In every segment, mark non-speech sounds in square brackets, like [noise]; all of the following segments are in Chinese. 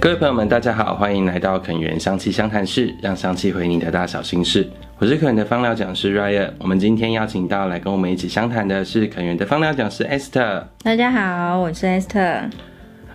各位朋友们，大家好，欢迎来到肯源香气相谈室，让香气回你的大小心事。我是肯源的芳疗讲师 Ryan，我们今天邀请到来跟我们一起相谈的是肯源的芳疗讲师 Esther。大家好，我是 Esther。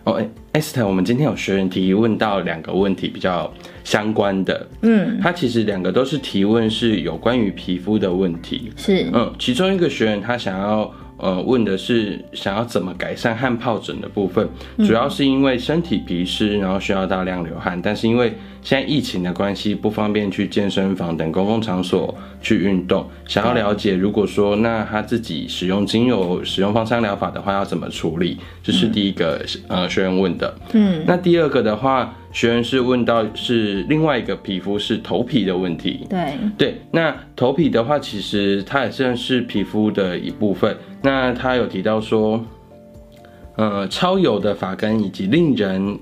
哦，Esther，我们今天有学员提问到两个问题，比较相关的。嗯，他其实两个都是提问是有关于皮肤的问题。是，嗯，其中一个学员他想要。呃，问的是想要怎么改善汗疱疹的部分，主要是因为身体皮湿，然后需要大量流汗，但是因为现在疫情的关系，不方便去健身房等公共场所去运动。想要了解，如果说那他自己使用精油、使用芳香疗法的话，要怎么处理？这是第一个呃学员问的。嗯，那第二个的话，学员是问到是另外一个皮肤是头皮的问题。对对，那头皮的话，其实它也算是皮肤的一部分。那他有提到说，呃，超油的发根以及令人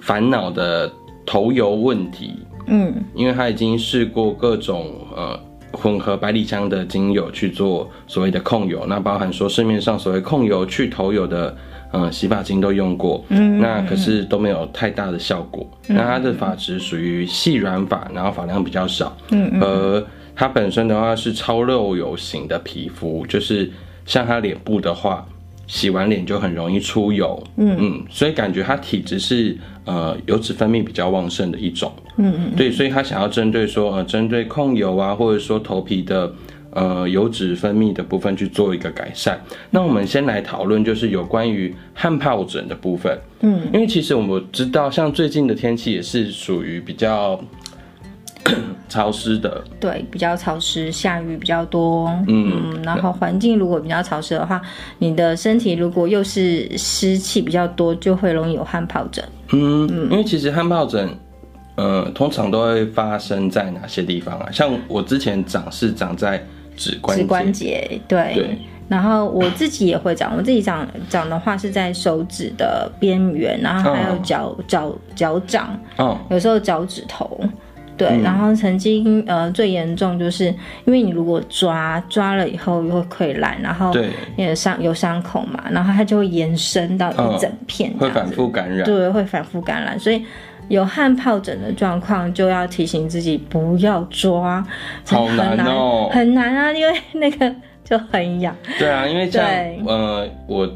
烦恼的头油问题，嗯，因为他已经试过各种呃混合百里香的精油去做所谓的控油，那包含说市面上所谓控油去头油的呃洗发精都用过，嗯，那可是都没有太大的效果。嗯，那他的发质属于细软发，然后发量比较少，嗯，而他本身的话是超肉油型的皮肤，就是。像他脸部的话，洗完脸就很容易出油，嗯嗯，所以感觉他体质是呃油脂分泌比较旺盛的一种，嗯嗯，对，所以他想要针对说呃针对控油啊，或者说头皮的呃油脂分泌的部分去做一个改善。那我们先来讨论就是有关于汗疱疹的部分，嗯，因为其实我们知道像最近的天气也是属于比较。[coughs] 潮湿的，对，比较潮湿，下雨比较多，嗯，嗯，然后环境如果比较潮湿的话，你的身体如果又是湿气比较多，就会容易有汗疱疹。嗯，嗯，因为其实汗疱疹，呃，通常都会发生在哪些地方啊？像我之前长是长在指关节，指关节，对，对，然后我自己也会长，我自己长长的话是在手指的边缘，然后还有脚脚脚掌，哦，有时候脚趾头。对，然后曾经呃最严重就是因为你如果抓抓了以后又会溃烂，然后对。也伤有伤口嘛，然后它就会延伸到一整片，会反复感染，对，会反复感染，所以有汗疱疹的状况就要提醒自己不要抓，好难哦，很难啊，因为 [laughs] 那个就很痒。对啊，因为像呃我。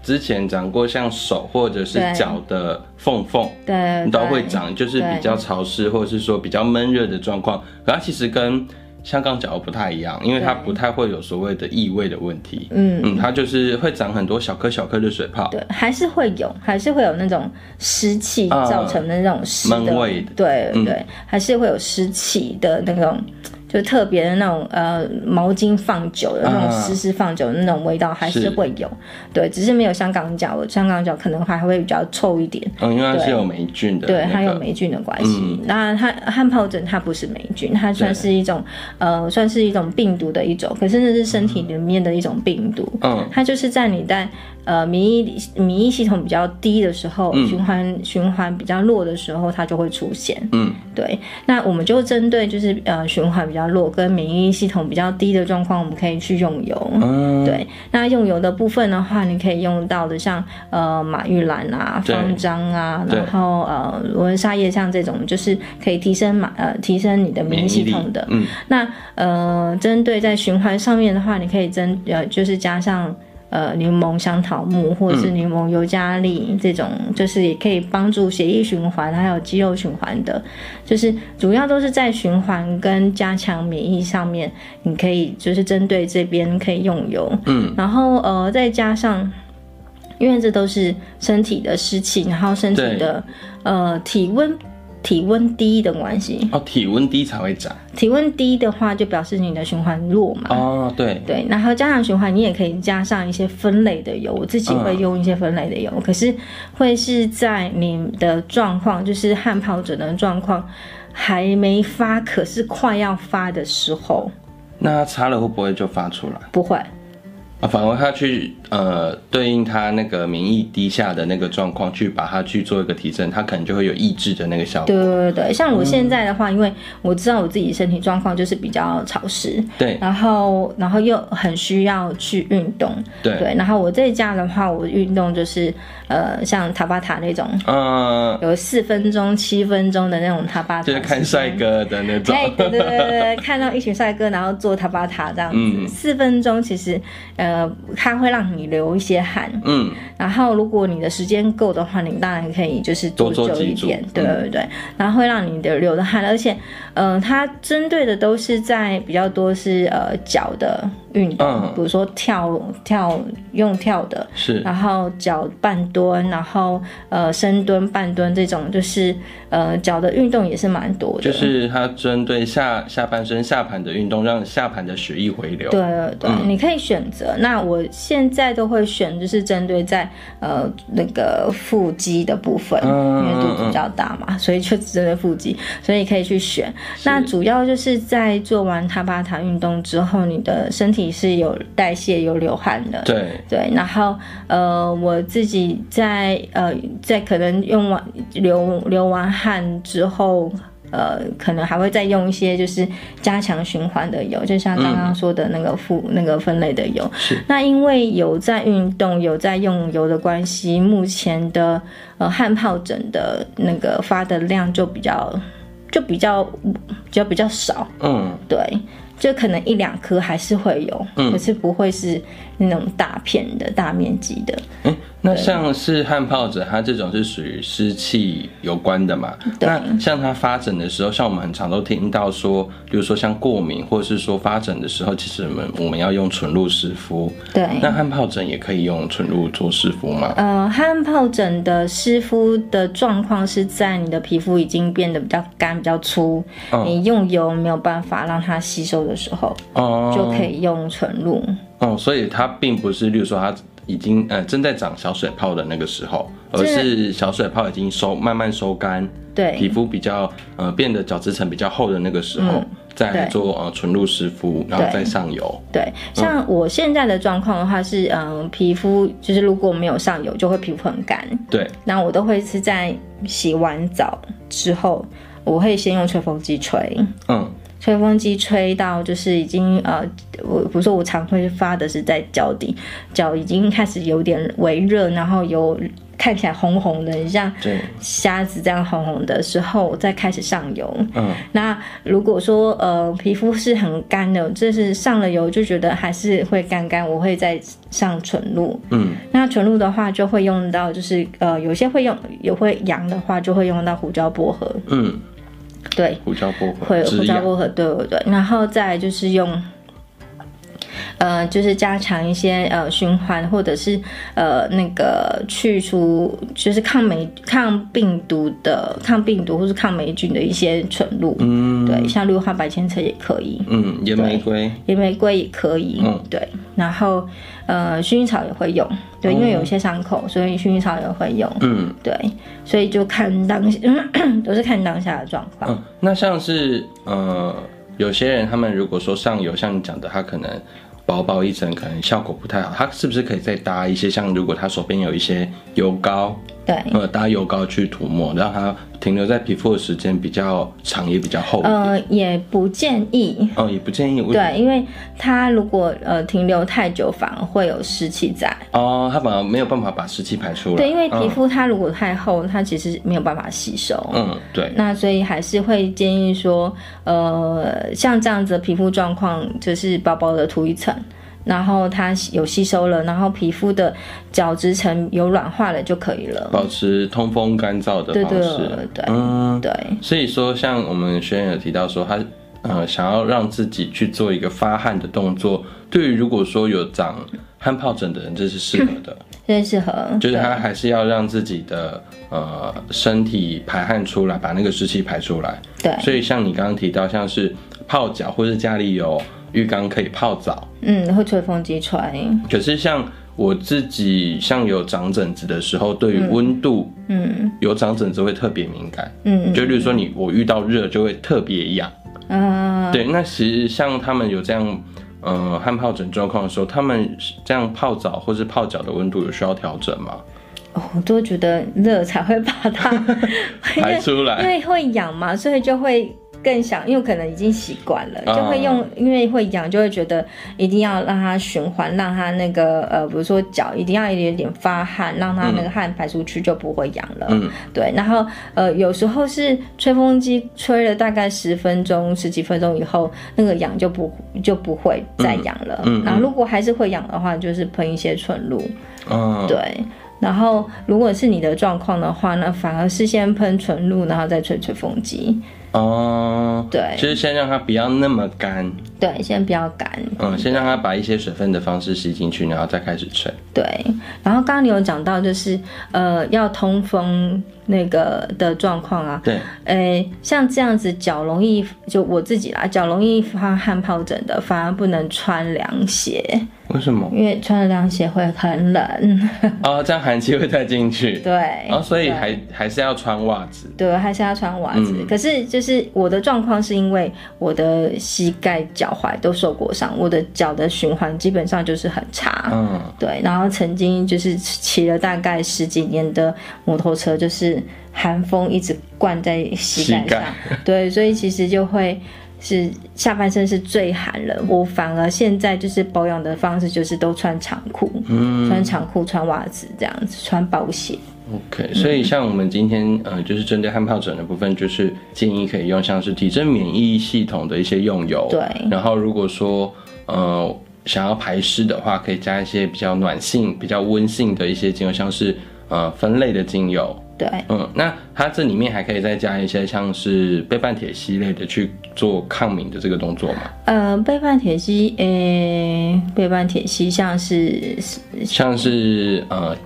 之前长过像手或者是脚的缝缝，对，都会长，就是比较潮湿或者是说比较闷热的状况。可它其实跟香港脚不太一样，因为它不太会有所谓的异味的问题。嗯嗯，它就是会长很多小颗小颗的水泡。对，还是会有，还是会有那种湿气造成的那种闷味的。对对，嗯、还是会有湿气的那种。就特别的那种呃毛巾放久的那种湿湿放久的那种味道还是会有，对，只是没有香港脚，香港脚可能还会比较臭一点。嗯，因为它是有霉菌的，对，它有霉菌的关系。那它汗疱疹它不是霉菌，它算是一种呃算是一种病毒的一种，可是那是身体里面的一种病毒。嗯，它就是在你在。呃，免疫免疫系统比较低的时候，循环循环比较弱的时候，它就会出现。嗯，对。那我们就针对就是呃循环比较弱跟免疫系统比较低的状况，我们可以去用油。嗯，对。那用油的部分的话，你可以用到的像呃马玉兰啊、方樟啊，然后呃罗纹沙叶像这种，就是可以提升马呃提升你的免疫系统的。嗯。那呃针对在循环上面的话，你可以针呃就是加上。呃，柠檬香桃木或者是柠檬尤加利这种，就是也可以帮助血液循环，还有肌肉循环的，就是主要都是在循环跟加强免疫上面，你可以就是针对这边可以用油，嗯，然后呃再加上，因为这都是身体的湿气，然后身体的呃体温。体温低的关系哦，体温低才会长。体温低的话，就表示你的循环弱嘛。哦，对对。然后加上循环，你也可以加上一些分类的油，我自己会用一些分类的油。嗯、可是会是在你的状况，就是汗疱疹的状况还没发，可是快要发的时候。那擦了会不会就发出来？不会。啊，反而他去呃对应他那个免疫低下的那个状况，去把它去做一个提升，他可能就会有抑制的那个效果。对对对，像我现在的话，嗯、因为我知道我自己身体状况就是比较潮湿，对，然后然后又很需要去运动，对。对，然后我这家的话，我运动就是呃像塔巴塔那种，嗯，有四分钟、七分钟的那种塔巴塔，就是看帅哥的那种，对对对对对，[laughs] 看到一群帅哥，然后做塔巴塔这样子，嗯、四分钟其实呃。呃，它会让你流一些汗，嗯，然后如果你的时间够的话，你当然可以就是多久一点，对对对，嗯、然后会让你的流的汗，而且，呃，它针对的都是在比较多是呃脚的。运动，嗯、比如说跳跳用跳的，是，然后脚半蹲，然后呃深蹲、半蹲这种，就是呃脚的运动也是蛮多的。就是它针对下下半身下盘的运动，让下盘的血液回流。对对你可以选择。那我现在都会选，就是针对在呃那个腹肌的部分，嗯、因为肚子比较大嘛，嗯、所以就针对腹肌，所以可以去选。是那主要就是在做完塔巴塔运动之后，你的身体。是有代谢、有流汗的，对对。然后呃，我自己在呃，在可能用完流流完汗之后，呃，可能还会再用一些就是加强循环的油，就像刚刚说的那个负、嗯、那个分类的油。是。那因为有在运动、有在用油的关系，目前的呃汗疱疹的那个发的量就比较就比较就比较少。嗯，对。就可能一两颗还是会有，嗯、可是不会是那种大片的大面积的。欸那像是汗疱疹，它这种是属于湿气有关的嘛？对。那像它发疹的时候，像我们很常都听到说，比如说像过敏，或者是说发疹的时候，其实我们我们要用纯露湿敷。对。那汗疱疹也可以用纯露做湿敷吗？呃，汗疱疹的湿敷的状况是在你的皮肤已经变得比较干、比较粗，嗯、你用油没有办法让它吸收的时候，哦、嗯，就可以用纯露。哦、嗯，所以它并不是，例如说它。已经呃正在长小水泡的那个时候，而是小水泡已经收慢慢收干，对，皮肤比较呃变得角质层比较厚的那个时候，嗯、再来做呃纯露湿敷，然后再上油。对，对像我现在的状况的话是，嗯、呃，皮肤就是如果没有上油，就会皮肤很干。对，那我都会是在洗完澡之后，我会先用吹风机吹。嗯。吹风机吹到就是已经呃，我比如说我常会发的是在脚底，脚已经开始有点微热，然后有看起来红红的，像虾子这样红红的时候，我再开始上油。嗯，那如果说呃皮肤是很干的，这是上了油就觉得还是会干干，我会再上纯露。嗯，那纯露的话就会用到就是呃有些会用有会痒的话就会用到胡椒薄荷。嗯。对，胡椒薄荷会胡椒薄荷，对对对，然后再就是用，呃，就是加强一些呃循环，或者是呃那个去除，就是抗霉、抗病毒的、抗病毒或是抗霉菌的一些纯露，嗯，对，像氯化白千层也可以，嗯，野玫瑰，野玫瑰也可以，嗯，对，然后呃薰衣草也会用。对，因为有一些伤口，所以薰衣草也会用。嗯，对，所以就看当下，[coughs] 都是看当下的状况。嗯，那像是呃，有些人他们如果说上油，像你讲的，他可能薄薄一层，可能效果不太好。他是不是可以再搭一些？像如果他手边有一些油膏，对，呃，搭油膏去涂抹，让它。停留在皮肤的时间比较长，也比较厚。呃，也不建议。哦，也不建议。对，因为它如果呃停留太久，反而会有湿气在。哦，它反而没有办法把湿气排出来。对，因为皮肤它如果太厚，嗯、它其实没有办法吸收。嗯，对。那所以还是会建议说，呃，像这样子的皮肤状况，就是薄薄的涂一层。然后它有吸收了，然后皮肤的角质层有软化了就可以了，保持通风干燥的方式。对对对，嗯对。所以说，像我们学员有提到说，他呃想要让自己去做一个发汗的动作，对于如果说有长汗疱疹的人，这是适合的，[coughs] 这是适合。就是他还是要让自己的呃身体排汗出来，把那个湿气排出来。对。所以像你刚刚提到，像是泡脚或是家里有。浴缸可以泡澡，嗯，会吹风机吹。可是像我自己，像有长疹子的时候，对于温度，嗯，有长疹子会特别敏感，嗯，就比如说你我遇到热就会特别痒，嗯，对。那其实像他们有这样呃汗疱疹状况的时候，他们这样泡澡或是泡脚的温度有需要调整吗？哦，我都觉得热才会把它 [laughs] 排出来，因为会痒嘛，所以就会。更想，因为可能已经习惯了，就会用，因为会痒，就会觉得一定要让它循环，让它那个呃，比如说脚一定要一点点发汗，让它那个汗排出去就不会痒了。嗯，对。然后呃，有时候是吹风机吹了大概十分钟、十几分钟以后，那个痒就不就不会再痒了。嗯。然后如果还是会痒的话，就是喷一些纯露。嗯。对。然后如果是你的状况的话呢，反而是先喷纯露，然后再吹吹风机。哦，对，就是先让它不要那么干，对，先不要干，嗯，先让它把一些水分的方式吸进去，然后再开始吹。对，然后刚刚你有讲到，就是呃，要通风那个的状况啊，对，诶，像这样子脚容易，就我自己啦，脚容易发汗疱疹的，反而不能穿凉鞋。为什么？因为穿了凉鞋会很冷 [laughs] [laughs] 哦，这样寒气会带进去。对，然后所以还还是要穿袜子。对，还是要穿袜子。可是就是我的状况是因为我的膝盖、脚踝都受过伤，我的脚的循环基本上就是很差。嗯，对。然后曾经就是骑了大概十几年的摩托车，就是寒风一直灌在膝盖上。对，所以其实就会。是下半身是最寒冷，我反而现在就是保养的方式就是都穿长裤，嗯，穿长裤穿袜子这样子，穿薄鞋。OK，所以像我们今天呃，就是针对汗疱疹的部分，就是建议可以用像是提升免疫系统的一些用油，对。然后如果说呃想要排湿的话，可以加一些比较暖性、比较温性的一些精油，像是呃分类的精油。对，嗯，那它这里面还可以再加一些像是倍半铁烯类的去做抗敏的这个动作吗？呃，倍半铁烯，诶、欸，倍半铁烯像是像是呃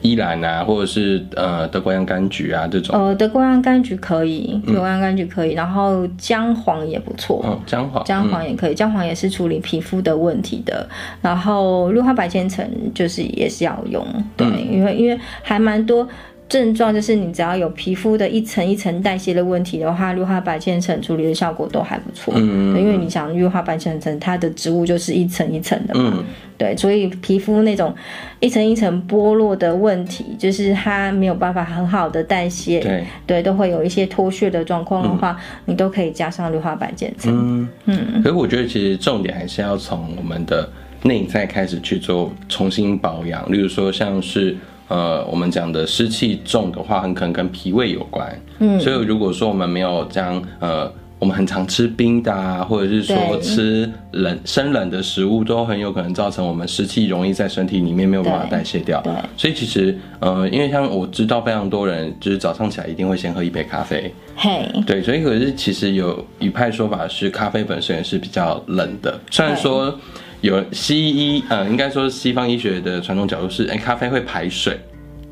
依兰啊，或者是呃德国洋甘菊啊这种。呃，德国洋甘菊可以，德国洋甘菊可以，然后姜黄也不错，嗯，姜黄，姜黄也可以，姜黄也是处理皮肤的问题的。然后氯化白千层就是也是要用，对，嗯、因为因为还蛮多。症状就是你只要有皮肤的一层一层代谢的问题的话，氯化白千层处理的效果都还不错。嗯，因为你想氯化白千层它的植物就是一层一层的嘛。嗯，对，所以皮肤那种一层一层剥落的问题，就是它没有办法很好的代谢。对，对，都会有一些脱屑的状况的话，嗯，你都可以加上氯化白千层。嗯嗯。可是我觉得其实重点还是要从我们的内在开始去做重新保养，例如说像是。呃，我们讲的湿气重的话，很可能跟脾胃有关。嗯，所以如果说我们没有这样，呃，我们很常吃冰的啊，或者是说吃冷生冷的食物，都很有可能造成我们湿气容易在身体里面没有办法代谢掉。对，所以其实，呃，因为像我知道非常多人，就是早上起来一定会先喝一杯咖啡。嘿，对，所以可是其实有一派说法是，咖啡本身也是比较冷的，虽然说。有西医，呃，应该说西方医学的传统角度是，哎，咖啡会排水，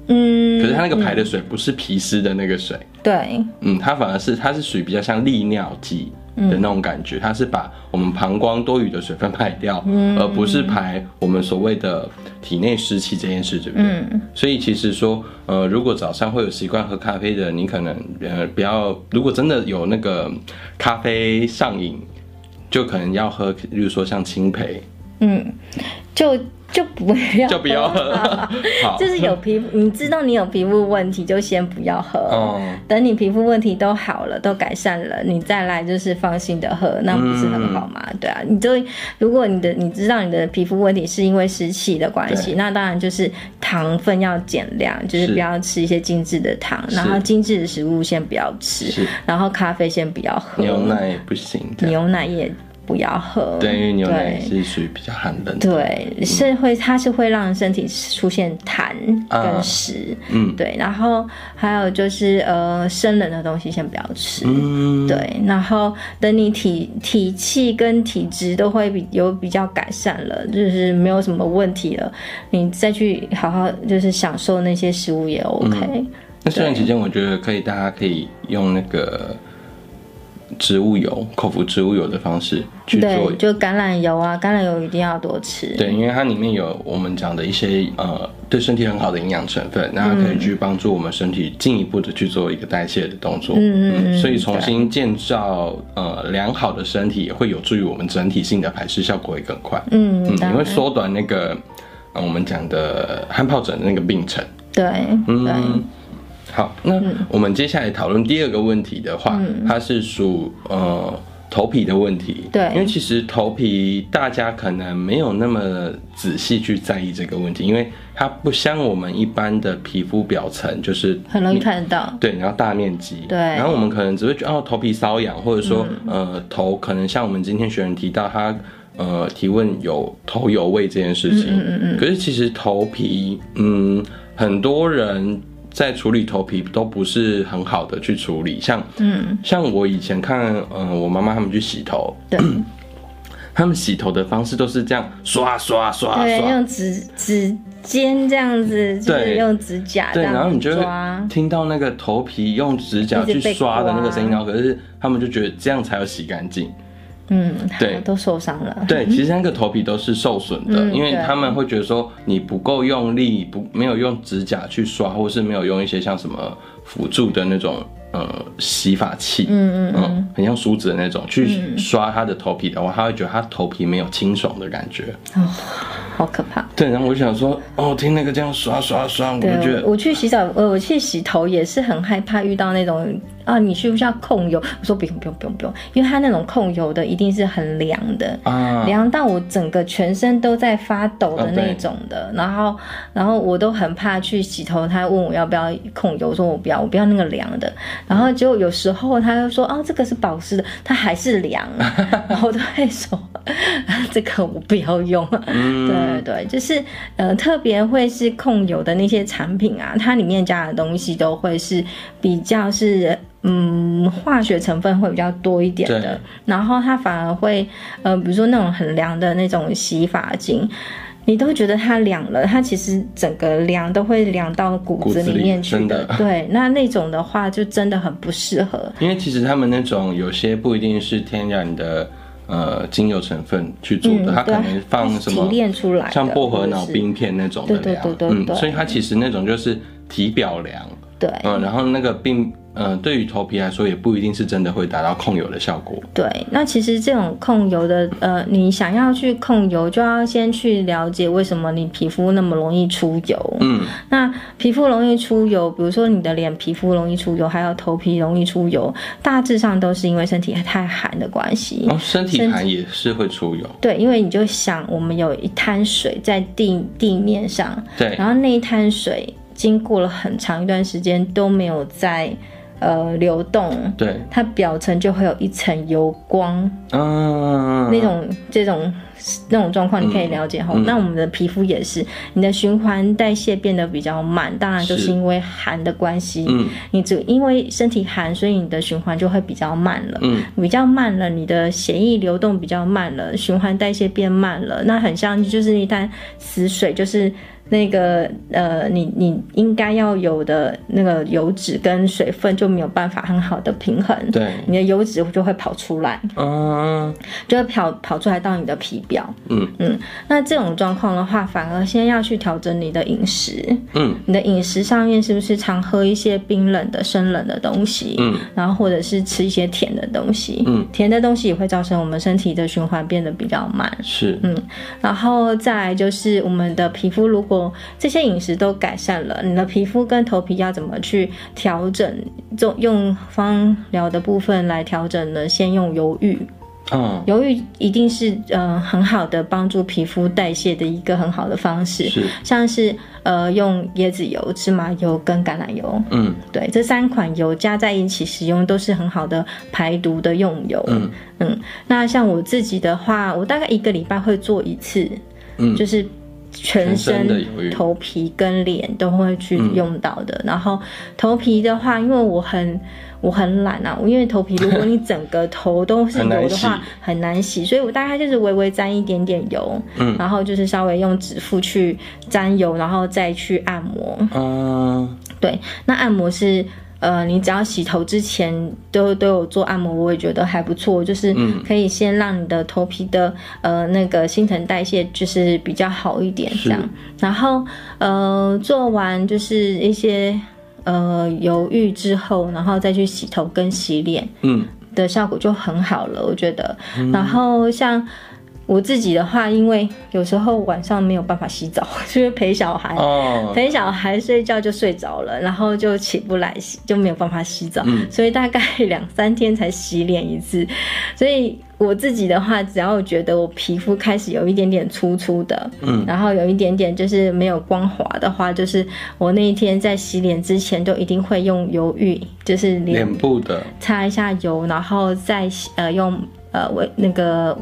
嗯，可是它那个排的水不是皮湿的那个水，对，嗯，它反而是它是属于比较像利尿剂的那种感觉，它是把我们膀胱多余的水分排掉，嗯，而不是排我们所谓的体内湿气这件事，对不对？嗯，所以其实说，呃，如果早上会有习惯喝咖啡的，你可能呃不要，如果真的有那个咖啡上瘾，就可能要喝，例如说像青培。嗯，就就不要就不要喝，[laughs] 好，就是有皮肤，你知道你有皮肤问题，就先不要喝。哦，等你皮肤问题都好了，都改善了，你再来就是放心的喝，那不是很好吗？嗯、对啊，你就如果你的你知道你的皮肤问题是因为湿气的关系，那当然就是糖分要减量，就是不要吃一些精致的糖，然后精致的食物先不要吃，然后咖啡先不要喝，牛奶也不行，牛奶也。不要喝，对，因为牛奶是属于比较寒冷的，对，嗯、是会，它是会让身体出现痰跟湿、啊，嗯，对，然后还有就是呃，生冷的东西先不要吃，嗯，对，然后等你体体气跟体质都会比有比较改善了，就是没有什么问题了，你再去好好就是享受那些食物也 OK。嗯、那这段期间，我觉得可以，大家可以用那个。植物油、口服植物油的方式去做，对，就橄榄油啊，橄榄油一定要多吃。对，因为它里面有我们讲的一些呃对身体很好的营养成分，那它可以去帮助我们身体进一步的去做一个代谢的动作。嗯嗯，所以重新建造呃良好的身体，也会有助于我们整体性的排湿效果会更快。嗯嗯，你会缩短那个呃我们讲的汗疱疹的那个病程。对，嗯。对好，那我们接下来讨论第二个问题的话，嗯、它是属呃头皮的问题。对，因为其实头皮大家可能没有那么仔细去在意这个问题，因为它不像我们一般的皮肤表层，就是很容易看得到。对，然后大面积。对。然后我们可能只会觉得哦头皮瘙痒，或者说、嗯、呃头可能像我们今天学员提到他呃提问有头油味这件事情。嗯嗯嗯。可是其实头皮嗯很多人。在处理头皮都不是很好的去处理，像嗯，像我以前看，嗯、呃，我妈妈他们去洗头，对，[clears throat] 他们洗头的方式都是这样刷刷刷刷，对，用指指尖这样子，就是，用指甲这样子，对，然后你就会听到那个头皮用指甲去刷的那个声音，然后可是他们就觉得这样才有洗干净。嗯，对，都受伤了。对，其实那个头皮都是受损的，嗯、因为他们会觉得说你不够用力，不没有用指甲去刷，或是没有用一些像什么辅助的那种呃洗发器，嗯嗯嗯，很像梳子的那种去刷他的头皮的话，他会觉得他头皮没有清爽的感觉。哦，好可怕。对，然后我就想说，哦，听那个这样刷刷刷，我就觉得我，我去洗澡，呃，我去洗头也是很害怕遇到那种。啊，你需不需要控油？我说不用不用不用不用，因为它那种控油的一定是很凉的，啊，凉到我整个全身都在发抖的那种的。啊、然后，然后我都很怕去洗头，他问我要不要控油，我说我不要，我不要那个凉的。然后结果有时候他又说，哦，这个是保湿的，它还是凉，[laughs] 然后我都会说，这个我不要用。嗯、对对，就是呃，特别会是控油的那些产品啊，它里面加的东西都会是比较是。嗯，化学成分会比较多一点的，然后它反而会，呃，比如说那种很凉的那种洗发精，你都会觉得它凉了，它其实整个凉都会凉到骨子里面去的。的对，那那种的话就真的很不适合。因为其实他们那种有些不一定是天然的，呃，精油成分去做的，嗯、它可能放什么提炼出来，像薄荷脑冰片那种的凉，对对对对对，嗯，所以它其实那种就是体表凉，对，嗯，然后那个并。嗯、呃，对于头皮来说，也不一定是真的会达到控油的效果。对，那其实这种控油的，呃，你想要去控油，就要先去了解为什么你皮肤那么容易出油。嗯，那皮肤容易出油，比如说你的脸皮肤容易出油，还有头皮容易出油，大致上都是因为身体太寒的关系。哦，身体寒也是会出油。对，因为你就想，我们有一滩水在地地面上，对，然后那一滩水经过了很长一段时间都没有在。呃，流动，对，它表层就会有一层油光，嗯，那种这种那种状况，你可以了解哈。嗯、那我们的皮肤也是，你的循环代谢变得比较慢，当然就是因为寒的关系。嗯，你只因为身体寒，所以你的循环就会比较慢了。嗯，比较慢了，你的血液流动比较慢了，循环代谢变慢了，那很像就是一滩死水，就是。那个呃，你你应该要有的那个油脂跟水分就没有办法很好的平衡，对，你的油脂就会跑出来，嗯，就会跑跑出来到你的皮表，嗯。嗯，那这种状况的话，反而先要去调整你的饮食，嗯，你的饮食上面是不是常喝一些冰冷的、生冷的东西，嗯，然后或者是吃一些甜的东西，嗯，甜的东西也会造成我们身体的循环变得比较慢，是，嗯，然后再来就是我们的皮肤如果这些饮食都改善了，你的皮肤跟头皮要怎么去调整？用用芳疗的部分来调整呢？先用油浴，嗯，油浴一定是嗯、呃、很好的帮助皮肤代谢的一个很好的方式，是像是呃用椰子油、芝麻油跟橄榄油，嗯，对，这三款油加在一起使用都是很好的排毒的用油，嗯嗯。那像我自己的话，我大概一个礼拜会做一次，嗯，就是。全身头皮跟脸都会去用到的，嗯、然后头皮的话，因为我很我很懒啊，因为头皮如果你整个头都是油的话，很难洗，所以我大概就是微微沾一点点油，嗯，然后就是稍微用指腹去沾油，然后再去按摩，嗯，对，那按摩是。呃，你只要洗头之前都都有做按摩，我也觉得还不错，就是可以先让你的头皮的呃那个新陈代谢就是比较好一点这样，然后呃做完就是一些呃犹豫之后，然后再去洗头跟洗脸，嗯，的效果就很好了，我觉得，然后像。我自己的话，因为有时候晚上没有办法洗澡，[laughs] 就是陪小孩，oh. 陪小孩睡觉就睡着了，然后就起不来洗，就没有办法洗澡，嗯、所以大概两三天才洗脸一次。所以我自己的话，只要觉得我皮肤开始有一点点粗粗的，嗯，然后有一点点就是没有光滑的话，就是我那一天在洗脸之前都一定会用油浴，就是脸部的擦一下油，然后再呃用呃我那个。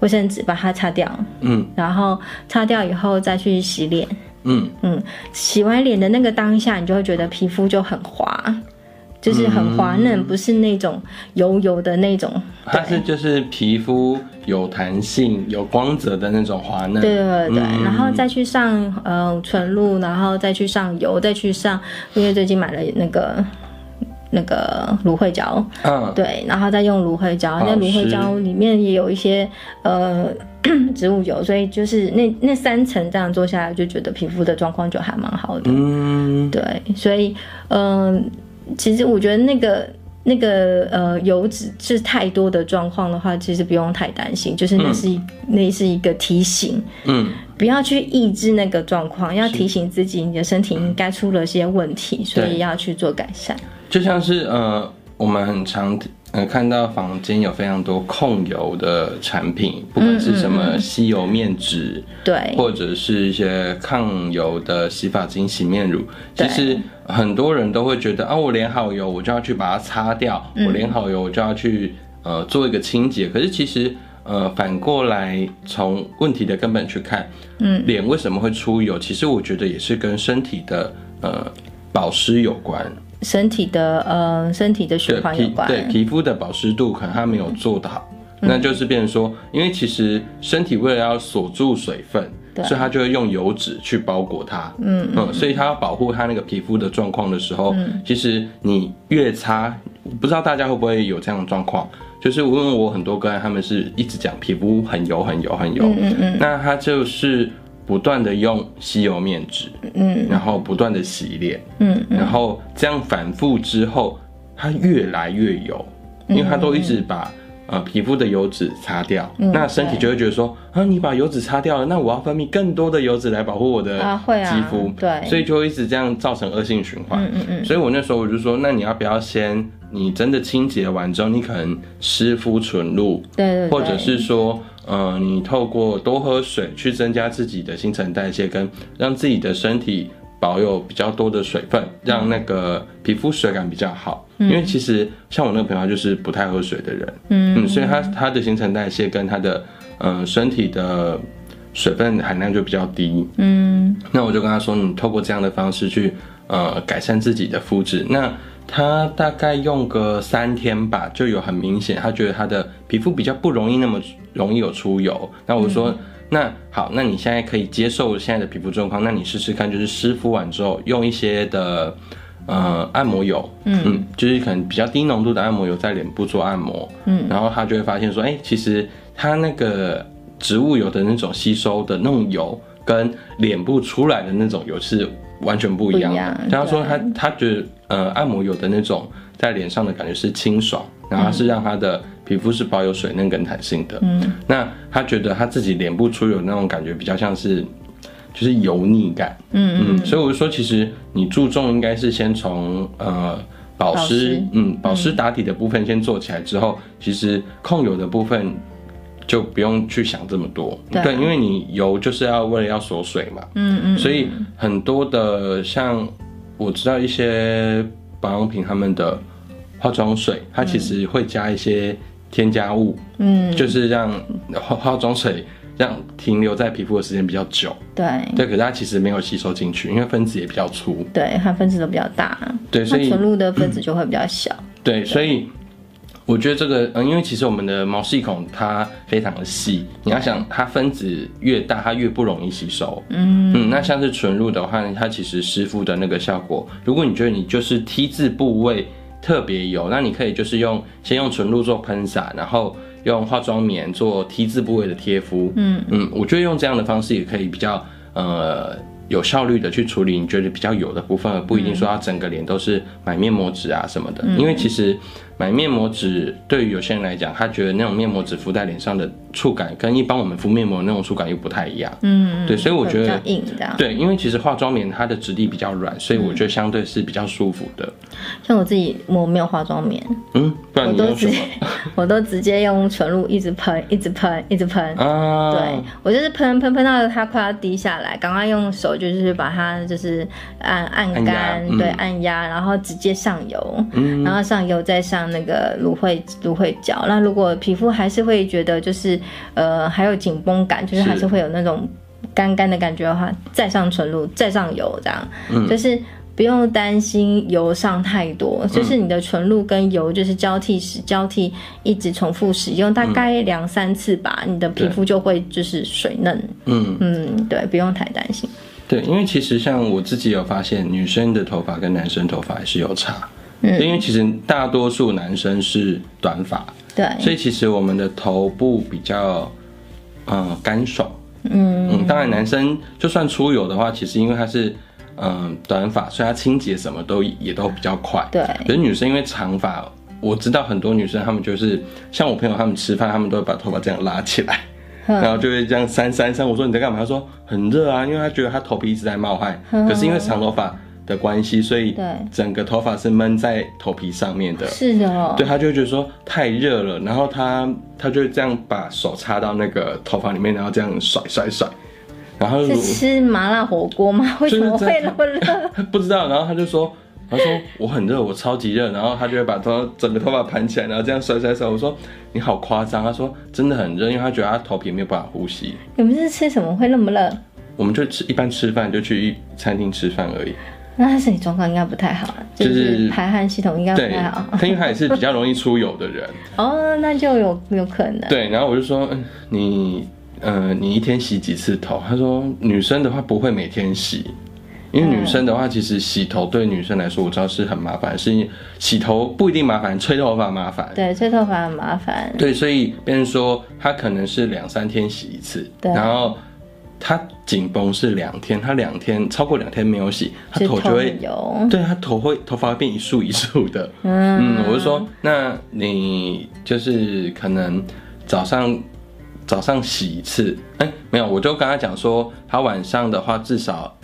卫生纸把它擦掉，嗯，然后擦掉以后再去洗脸，嗯。嗯，洗完脸的那个当下，你就会觉得皮肤就很滑，就是很滑嫩，不是那种油油的那种。它是就是皮肤有弹性、有光泽的那种滑嫩。对对对，对，然后再去上呃纯露，然后再去上油，再去上，因为最近买了那个。那个芦荟胶，嗯，对，然后再用芦荟胶，那芦荟胶里面也有一些呃 [clears throat] 植物油，所以就是那那三层这样做下来，就觉得皮肤的状况就还蛮好的。嗯，对，所以嗯、呃，其实我觉得那个那个呃油脂是太多的状况的话，其实不用太担心，就是那是、嗯、那是一个提醒，嗯，不要去抑制那个状况，要提醒自己你的身体应该出了些问题，所以要去做改善。就像是呃，我们很常呃看到房间有非常多控油的产品，不管是什么吸油面纸，对、嗯嗯，或者是一些抗油的洗发精、洗面乳，其实很多人都会觉得啊，我脸好油，我就要去把它擦掉；嗯、我脸好油，我就要去呃做一个清洁。可是其实呃反过来从问题的根本去看，嗯，脸为什么会出油？其实我觉得也是跟身体的呃保湿有关。身体的呃，身体的循环有关，对皮肤的保湿度可能它没有做得好，嗯、那就是变成说，因为其实身体为了要锁住水分，所以它就会用油脂去包裹它，嗯嗯，所以它要保护它那个皮肤的状况的时候，嗯、其实你越擦，不知道大家会不会有这样的状况，就是因为我很多个人他们是一直讲皮肤很油很油很油，嗯嗯嗯，那它就是。不断的用吸油面纸，嗯，然后不断的洗脸，嗯，然后这样反复之后，它越来越油，因为它都一直把呃皮肤的油脂擦掉，那身体就会觉得说啊，你把油脂擦掉了，那我要分泌更多的油脂来保护我的肌肤，对，所以就会一直这样造成恶性循环，嗯嗯嗯，所以我那时候我就说，那你要不要先，你真的清洁完之后，你可能湿敷纯露，对，或者是说。呃，你透过多喝水去增加自己的新陈代谢，跟让自己的身体保有比较多的水分，让那个皮肤水感比较好。嗯、因为其实像我那个朋友就是不太喝水的人，嗯，嗯，所以他他的新陈代谢跟他的呃身体的水分含量就比较低。嗯，那我就跟他说，你透过这样的方式去呃改善自己的肤质。那他大概用个三天吧，就有很明显，他觉得他的皮肤比较不容易那么容易有出油。那我说，嗯、那好，那你现在可以接受现在的皮肤状况，那你试试看，就是湿敷完之后用一些的呃按摩油，嗯，嗯，就是可能比较低浓度的按摩油在脸部做按摩，嗯，然后他就会发现说，哎、欸，其实他那个植物油的那种吸收的那种油，跟脸部出来的那种油是完全不一样的。他说他他觉得。呃，按摩油的那种在脸上的感觉是清爽，然后是让他的皮肤是保有水嫩跟弹性的。嗯，那他觉得他自己脸部出油那种感觉比较像是，就是油腻感。嗯嗯，所以我就说，其实你注重应该是先从呃保湿，嗯，保湿打底的部分先做起来之后，其实控油的部分就不用去想这么多。对，因为你油就是要为了要锁水嘛。嗯嗯，所以很多的像。我知道一些保养品，他们的化妆水，它其实会加一些添加物，嗯，就是让化化妆水让停留在皮肤的时间比较久，对，对，可是它其实没有吸收进去，因为分子也比较粗，对，它分子都比较大，对，所以纯露的分子就会比较小，对，所以我觉得这个，嗯，因为其实我们的毛细孔它非常的细，你要想它分子越大，它越不容易吸收。嗯嗯，那像是纯露的话，它其实湿敷的那个效果，如果你觉得你就是 T 字部位特别油，那你可以就是用先用纯露做喷洒，然后用化妆棉做 T 字部位的贴敷。嗯嗯，我觉得用这样的方式也可以比较呃。有效率的去处理你觉得比较油的部分，而不一定说要整个脸都是买面膜纸啊什么的，嗯、因为其实买面膜纸对于有些人来讲，他觉得那种面膜纸敷在脸上的触感跟一般我们敷面膜的那种触感又不太一样。嗯，对，所以我觉得硬的。对，因为其实化妆棉它的质地比较软，所以我觉得相对是比较舒服的。像我自己我没有化妆棉，嗯，不然你用什么？[laughs] 我都直接用纯露一直喷，一直喷，一直喷。啊，对，我就是喷喷喷到它快要滴下来，赶快用手。就是把它就是按按干，嗯、对，按压，然后直接上油，嗯、然后上油再上那个芦荟芦荟胶。那如果皮肤还是会觉得就是呃还有紧绷感，就是还是会有那种干干的感觉的话，再上纯露，再上油，这样，嗯、就是不用担心油上太多，嗯、就是你的纯露跟油就是交替使交替一直重复使用，大概两三次吧，嗯、你的皮肤就会就是水嫩，嗯。嗯，对，不用太担心。对，因为其实像我自己有发现，女生的头发跟男生头发还是有差。嗯，因为其实大多数男生是短发，对，所以其实我们的头部比较，嗯、呃，干爽。嗯嗯，当然男生就算出油的话，其实因为他是嗯、呃、短发，所以他清洁什么都也都比较快。对，可是女生因为长发，我知道很多女生她们就是像我朋友，她们吃饭，她们都会把头发这样拉起来。[laughs] 然后就会这样扇扇扇，我说你在干嘛？他说很热啊，因为他觉得他头皮一直在冒汗。可是因为长头发的关系，所以整个头发是闷在头皮上面的。是的哦。对，他就会觉得说太热了，然后他他就会这样把手插到那个头发里面，然后这样甩甩甩。然后是吃麻辣火锅吗？[laughs] 为什么会那么热？[laughs] 不知道。然后他就说。他说我很热，我超级热，然后他就会把头整个头发盘起来，然后这样甩甩甩。我说你好夸张。他说真的很热，因为他觉得他头皮没有办法呼吸。你们是吃什么会那么热？我们就吃一般吃饭就去餐厅吃饭而已。那他身体状况应该不太好，就是排汗系统应该不太好。他因为他也是比较容易出油的人。[laughs] 哦，那就有有可能。对，然后我就说你呃你一天洗几次头？他说女生的话不会每天洗。因为女生的话，其实洗头对女生来说，我知道是很麻烦，是因为洗头不一定麻烦，吹头发麻烦。对，吹头发很麻烦。对，所以别人说她可能是两三天洗一次，对然后她紧绷是两天，他两天超过两天没有洗，他头就会油。对，他头会头发会变一束一束的。嗯，嗯，我就说，那你就是可能早上早上洗一次，哎，没有，我就跟他讲说，他晚上的话至少。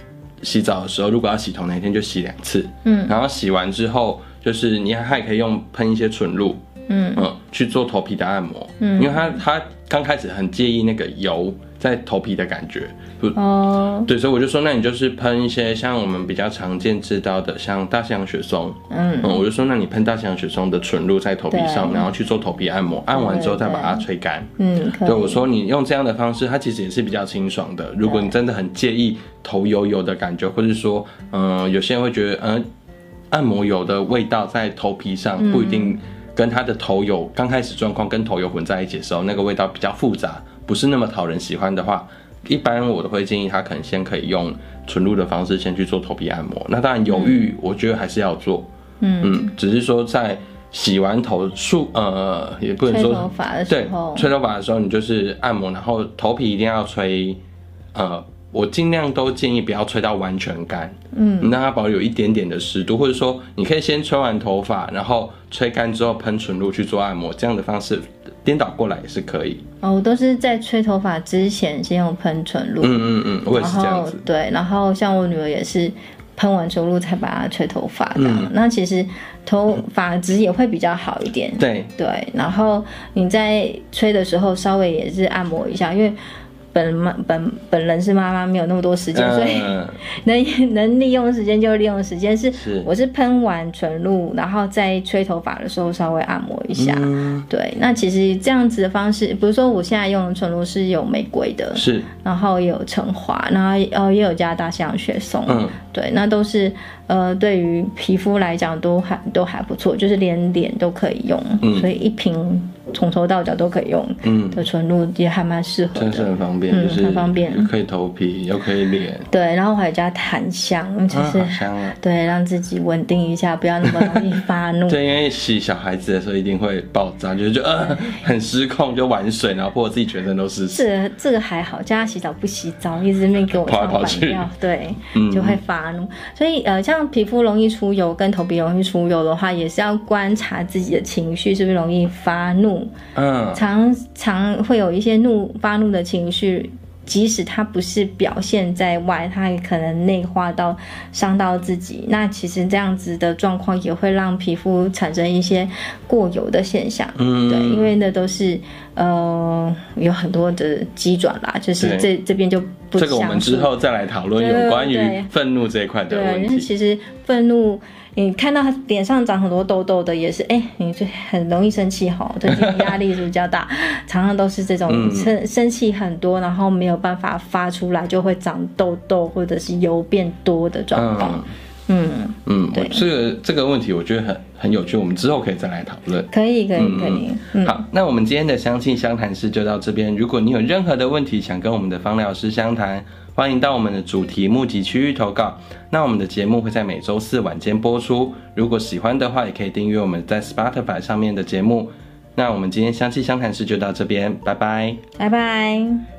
洗澡的时候，如果要洗头，那一天就洗两次。嗯，然后洗完之后，就是你还可以用喷一些纯露，嗯嗯，去做头皮的按摩。嗯，因为他他刚开始很介意那个油在头皮的感觉。哦，对，所以我就说，那你就是喷一些像我们比较常见知道的，像大西洋雪松。嗯嗯，我就说，那你喷大西洋雪松的纯露在头皮上，然后去做头皮按摩，按完之后再把它吹干。嗯，对，我说你用这样的方式，它其实也是比较清爽的。如果你真的很介意。头油油的感觉，或者说，嗯、呃，有些人会觉得，嗯、呃，按摩油的味道在头皮上不一定跟他的头油刚开始状况跟头油混在一起的时候，那个味道比较复杂，不是那么讨人喜欢的话，一般我都会建议他可能先可以用纯露的方式先去做头皮按摩。那当然犹豫，我觉得还是要做，嗯，嗯，只是说在洗完头漱，呃，也不能说吹头发的时候，对，吹头发的时候你就是按摩，然后头皮一定要吹，呃。我尽量都建议不要吹到完全干，嗯，你让它保有一点点的湿度，或者说你可以先吹完头发，然后吹干之后喷纯露去做按摩，这样的方式颠倒过来也是可以。哦，我都是在吹头发之前先用喷纯露，嗯嗯嗯，我也是这样子。对，然后像我女儿也是喷完纯露才把它吹头发的，嗯、那其实头发质也会比较好一点。对对，然后你在吹的时候稍微也是按摩一下，因为。本妈本本人是妈妈，没有那么多时间，所以能 [laughs] 能利用时间就利用时间。是，我是喷完纯露，然后在吹头发的时候稍微按摩一下。对，那其实这样子的方式，比如说我现在用的纯露是有玫瑰的，是，然后也有橙花，然后呃也有加大西洋雪松。嗯，对，那都是呃，对于皮肤来讲都还都还不错，就是连脸都可以用，嗯、所以一瓶。从头到脚都可以用，嗯，的纯露也还蛮适合的，真是很方便，就是很方便，可以头皮又可以脸，[laughs] 对，然后还有加檀香，就是香啊，[laughs] 对，让自己稳定一下，不要那么容易发怒。[laughs] 对，因为洗小孩子的时候一定会爆炸，就是就呃很失控，就玩水，然后泼自己全身都是。是这个还好，叫他洗澡不洗澡，一直没给我跑来跑去，对，就会发怒。所以呃，像皮肤容易出油跟头皮容易出油的话，也是要观察自己的情绪是不是容易发怒。嗯，常常会有一些怒发怒的情绪，即使他不是表现在外，他也可能内化到伤到自己。那其实这样子的状况也会让皮肤产生一些过油的现象。嗯，对，因为那都是呃有很多的机转啦，就是这这边就不这个我们之后再来讨论有关于愤怒这一块的问题。对，其实愤怒。你看到他脸上长很多痘痘的，也是哎、欸，你就很容易生气吼，最近压力是比较大，常常都是这种生生气很多，然后没有办法发出来，就会长痘痘或者是油变多的状况。嗯嗯，对，这个这个问题我觉得很很有趣，我们之后可以再来讨论。可以可以可以。嗯、好，那我们今天的香气相谈室就到这边。如果你有任何的问题想跟我们的芳疗师相谈，欢迎到我们的主题募集区域投稿。那我们的节目会在每周四晚间播出。如果喜欢的话，也可以订阅我们在 Spotify 上面的节目。那我们今天香气相谈室就到这边，拜拜，拜拜。